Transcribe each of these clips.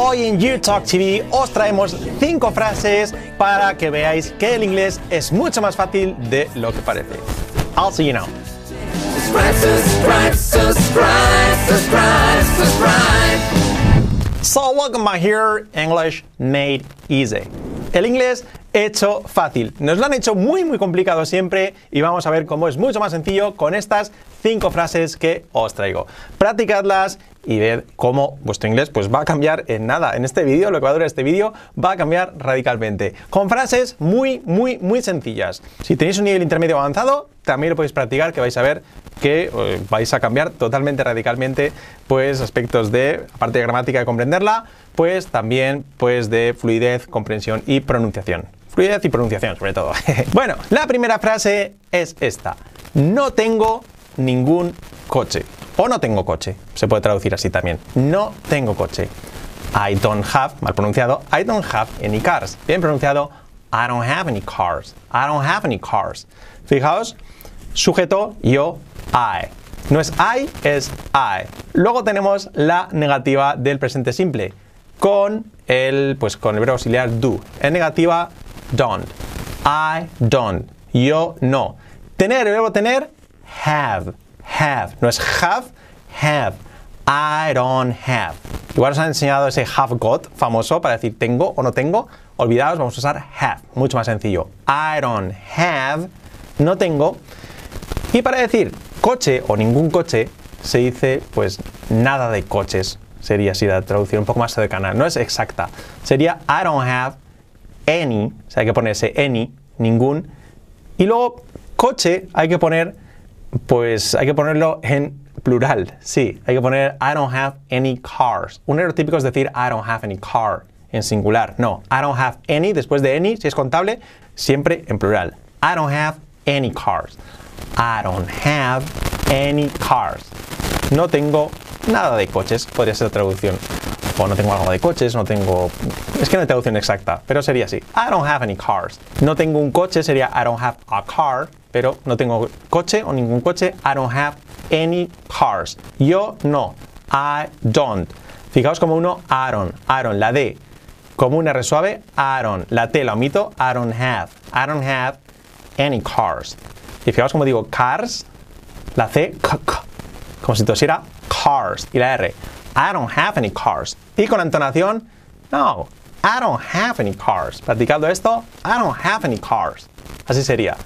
Hoy en You Talk TV os traemos 5 frases para que veáis que el inglés es mucho más fácil de lo que parece. I'll see you now. subscribe, subscribe, subscribe, subscribe, subscribe. So welcome back here, English made easy. El inglés hecho fácil. Nos lo han hecho muy muy complicado siempre y vamos a ver cómo es mucho más sencillo con estas cinco frases que os traigo. Practicadlas y ved cómo vuestro inglés pues va a cambiar en nada. En este vídeo, lo que va a durar este vídeo, va a cambiar radicalmente. Con frases muy muy muy sencillas. Si tenéis un nivel intermedio avanzado, también lo podéis practicar que vais a ver que eh, vais a cambiar totalmente radicalmente pues aspectos de aparte de gramática y comprenderla, pues también pues de fluidez, comprensión y pronunciación. Fluidez y pronunciación sobre todo. bueno, la primera frase es esta. No tengo ningún coche. O no tengo coche. Se puede traducir así también. No tengo coche. I don't have, mal pronunciado, I don't have any cars. Bien pronunciado, I don't have any cars. I don't have any cars. Fijaos, sujeto yo, I. No es I, es I. Luego tenemos la negativa del presente simple con el, pues con el verbo auxiliar do. En negativa, don't. I don't. Yo no. Tener, el verbo tener, have. Have. No es have, have. I don't have. Igual os han enseñado ese have got famoso para decir tengo o no tengo. Olvidaos, vamos a usar have. Mucho más sencillo. I don't have. No tengo. Y para decir coche o ningún coche, se dice pues nada de coches. Sería así la traducción un poco más cercana. No es exacta. Sería I don't have any. O hay que ponerse any, ningún. Y luego coche hay que poner, pues hay que ponerlo en plural. Sí, hay que poner I don't have any cars. Un error típico es decir I don't have any car en singular. No, I don't have any después de any, si es contable, siempre en plural. I don't have any cars. I don't have any cars. No tengo nada de coches, podría ser traducción. O no tengo algo de coches, no tengo... Es que no hay traducción exacta, pero sería así. I don't have any cars. No tengo un coche, sería I don't have a car, pero no tengo coche o ningún coche. I don't have any cars. Yo no. I don't. Fijaos como uno, Aaron. Aaron, la D. Como una R suave. La T la omito, I don't have. I don't have any cars. Y fijaos como digo cars, la C, k, k, como si tosiera cars. Y la R, I don't have any cars. Y con la entonación, no, I don't have any cars. Practicando esto, I don't have any cars. Así sería.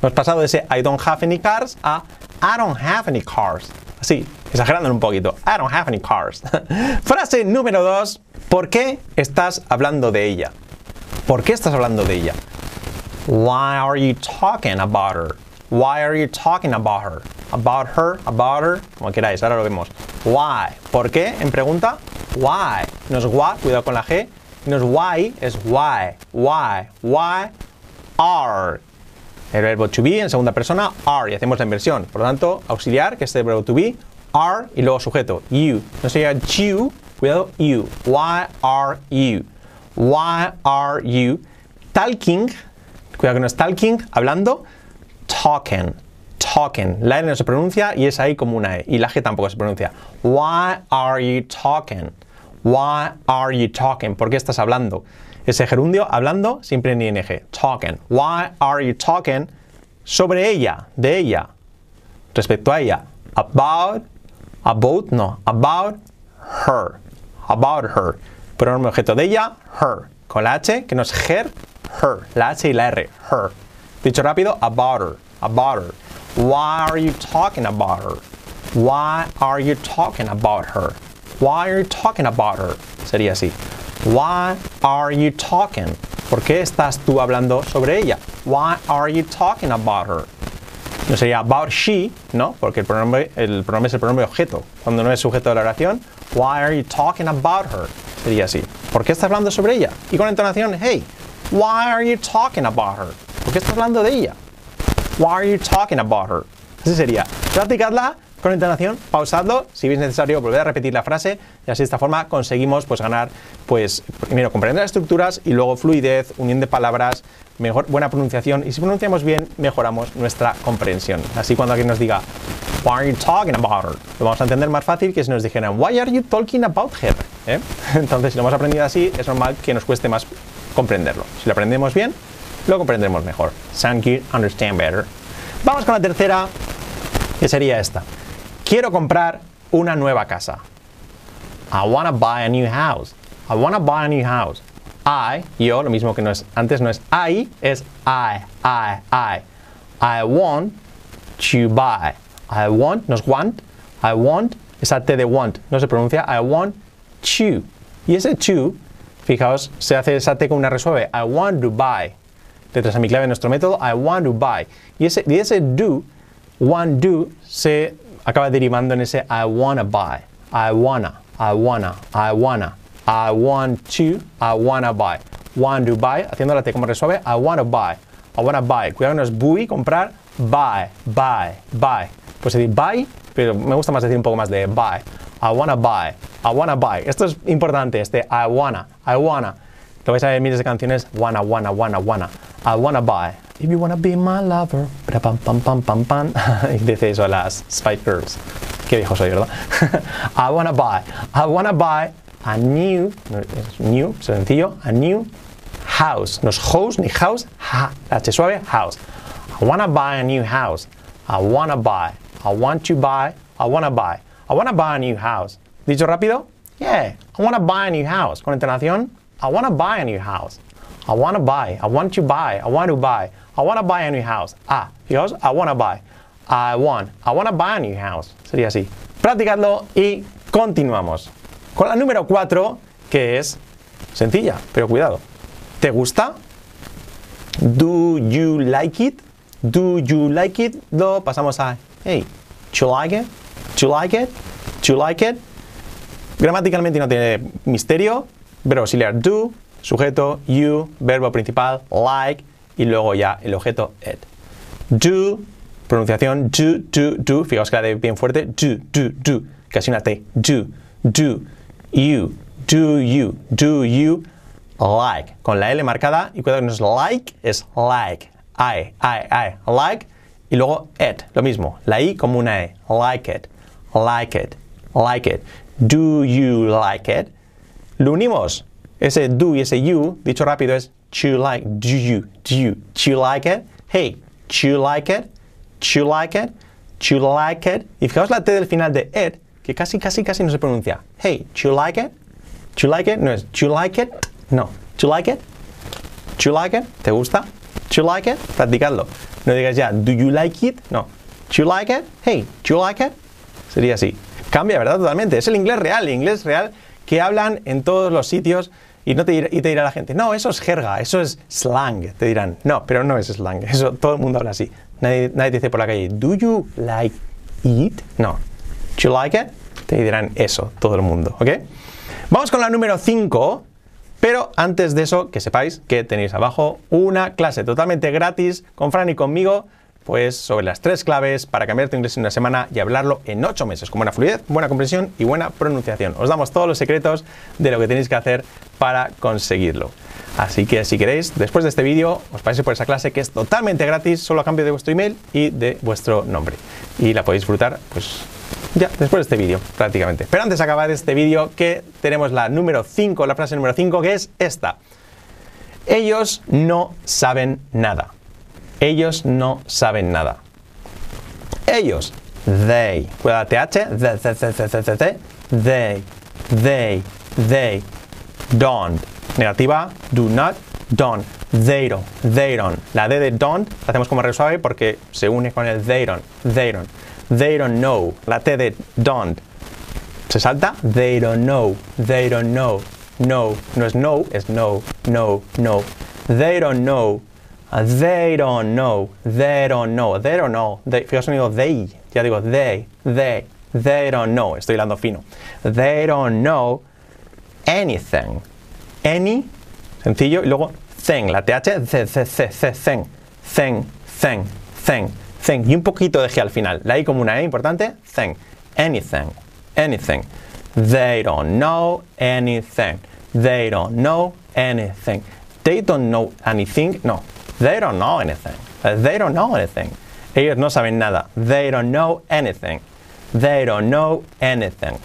Hemos pasado de ese I don't have any cars a I don't have any cars. Así, exagerando un poquito. I don't have any cars. Frase número dos. ¿Por qué estás hablando de ella? ¿Por qué estás hablando de ella? Why are you talking about her? Why are you talking about her? About her, about her, como queráis, ahora lo vemos. Why? ¿Por qué? En pregunta, why. No es why, cuidado con la G. No es why, es why. Why, why are. El verbo to be en segunda persona, are, y hacemos la inversión. Por lo tanto, auxiliar, que es el verbo to be, are, y luego sujeto, you. No sería you, cuidado, you. Why are you? Why are you talking? Cuidado que no es talking, hablando, talking, talking. La N no se pronuncia y es ahí como una E. Y la G tampoco se pronuncia. Why are you talking? Why are you talking? ¿Por qué estás hablando? Ese gerundio, hablando, siempre en ing. Talking. Why are you talking? Sobre ella, de ella. Respecto a ella. About, about, no. About her. About her. Pronombre objeto de ella, her. Con la H, que no es her, her. La H y la R, her. Dicho rápido, about her, about her. Why are you talking about her? Why are you talking about her? Why are you talking about her? Sería así. Why are you talking? ¿Por qué estás tú hablando sobre ella? Why are you talking about her? No sería about she, ¿no? Porque el pronombre, el pronombre es el pronombre objeto. Cuando no es sujeto de la oración, why are you talking about her? Sería así. ¿Por qué estás hablando sobre ella? Y con entonación, hey, why are you talking about her? ¿Por qué estás hablando de ella? Why are you talking about her? Así sería. Practicadla con entonación, pausadlo, si es necesario volver a repetir la frase y así de esta forma conseguimos pues ganar pues primero comprender las estructuras y luego fluidez, unión de palabras, mejor buena pronunciación y si pronunciamos bien mejoramos nuestra comprensión. Así cuando alguien nos diga Why are you talking about her? Lo vamos a entender más fácil que si nos dijeran Why are you talking about her? ¿eh? Entonces, si lo hemos aprendido así, es normal que nos cueste más comprenderlo. Si lo aprendemos bien, lo comprendremos mejor. Thank you, understand better. Vamos con la tercera, que sería esta. Quiero comprar una nueva casa. I wanna buy a new house. I wanna buy a new house. I, yo, lo mismo que no es, antes no es I, es I, I, I. I want to buy. I want, no es want. I want, esa T de want, no se pronuncia. I want to. Y ese to, fijaos, se hace esa T con una resuelve. I want to buy. Letras a mi clave nuestro método, I want to buy. Y ese, y ese do, want do, se acaba derivando en ese I wanna buy. I wanna, I wanna, I wanna. I want to, I wanna buy. Want to buy, haciendo la T como resuelve, I wanna buy. I wanna buy. Cuidado no es buy, comprar, buy, buy, buy. Pues se dice buy, pero me gusta más decir un poco más de buy. I wanna buy, I wanna buy. Esto es importante, este I wanna, I wanna. Lo vais a ver miles de canciones, wanna, wanna, wanna, wanna. I wanna buy. If you wanna be my lover. Pam, pam, pam, pam, pam. dice eso a las Spice Girls. Qué viejo soy, ¿verdad? I wanna buy. I wanna buy a new, new, sencillo, a new house. No es house ni house, ha, H suave, house. I wanna buy a new house. I wanna buy. I want to buy. I wanna buy. I wanna buy a new house. Dicho rápido? Yeah. I wanna buy a new house. Con entonación, I wanna buy a new house. I wanna buy. I want to buy. I want to buy. I wanna buy a new house. Ah, fijaos, I wanna buy. I want. I wanna buy a new house. Sería así. Practicadlo y continuamos. Con la número 4, que es sencilla, pero cuidado. ¿Te gusta? Do you like it? Do you like it? Lo pasamos a hey, do you like it? Do you like it? Do you like it? Gramaticalmente no tiene misterio. Verbo auxiliar do, sujeto you, verbo principal like y luego ya el objeto it. Do, pronunciación do, do, do. Fijaos que la de bien fuerte. Do, do, do. Casi una T. Do, do. You, do you, do you like. Con la L marcada y cuidado que no es like, es like. I, I, I. Like y luego it. Lo mismo. La I como una E. Like it, like it, like it. Do you like it? Lo unimos. Ese do y ese you, dicho rápido, es do you like, do you, do you, do you like it? Hey, do you like it? Do you like it? Do you like it? Y fijaos la T del final de it, que casi, casi, casi no se pronuncia. Hey, do you like it? Do you like it? No es do you like it? No. Do you like it? Do you like it? ¿Te gusta? Do you like it? Practicadlo. No digas ya, do you like it? No. Do you like it? Hey, do you like it? Sería así. Cambia, ¿verdad? Totalmente. Es el inglés real, el inglés real que hablan en todos los sitios y, no te, dirá, y te dirá la gente, no, eso es jerga, eso es slang. Te dirán, no, pero no es slang. Eso todo el mundo habla así. Nadie, nadie dice por la calle, do you like it? No. Do you like it? Te dirán eso, todo el mundo, ¿ok? Vamos con la número 5. Pero antes de eso, que sepáis que tenéis abajo una clase totalmente gratis con Fran y conmigo, pues sobre las tres claves para cambiar tu inglés en una semana y hablarlo en ocho meses, con buena fluidez, buena comprensión y buena pronunciación. Os damos todos los secretos de lo que tenéis que hacer para conseguirlo. Así que si queréis, después de este vídeo, os paséis por esa clase que es totalmente gratis, solo a cambio de vuestro email y de vuestro nombre. Y la podéis disfrutar, pues ya, después de este vídeo, prácticamente. Pero antes de acabar este vídeo, que tenemos la número 5, la frase número 5, que es esta. Ellos no saben nada. Ellos no saben nada. Ellos. They. Cuidado, TH. The, the, they. They. They. Don't. Negativa. Do not. Don't. They don't. They don't. La D de don't la hacemos como re suave porque se une con el they don't. They don't. They don't know. La T de don't. Se salta. They don't know. They don't know. No. No es no, es no. No. No. They don't know. They don't know. They don't know. They don't know. They, fijaos sonido they. Ya digo they. They. They don't know. Estoy hilando fino. They don't know anything. Any. Sencillo. Y luego thing. La TH. The, the, the, thing. Thing. Thing. Thing. Thing. Y un poquito de G al final. La I como una E importante. Thing. Anything. Anything. They don't know anything. They don't know anything. They don't know anything. No. They don't know anything. They don't know anything. Ellos no saben nada. They don't know anything. They don't know anything.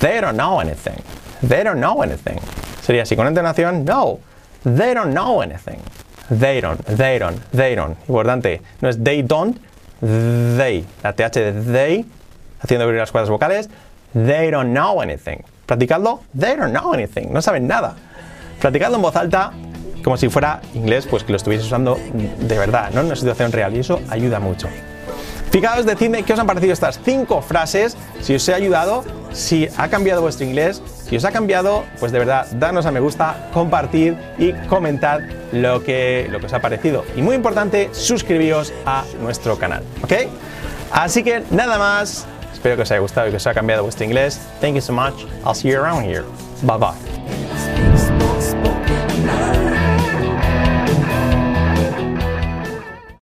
They don't know anything. They don't know anything. Sería así con entonación, no. They don't know anything. They don't, they don't, they don't. Importante, no es they don't, they. La TH de they, haciendo abrir las cuerdas vocales. They don't know anything. Practicadlo, they don't know anything. No saben nada. Practicadlo en voz alta, como si fuera inglés, pues que lo estuviese usando de verdad, ¿no? En una situación real. Y eso ayuda mucho. Fijaos, decidme qué os han parecido estas cinco frases, si os he ayudado, si ha cambiado vuestro inglés, si os ha cambiado, pues de verdad, danos a me gusta, compartir y comentad lo que, lo que os ha parecido. Y muy importante, suscribíos a nuestro canal, ¿ok? Así que nada más, espero que os haya gustado y que os haya cambiado vuestro inglés. Thank you so much. I'll see you around here. Bye bye.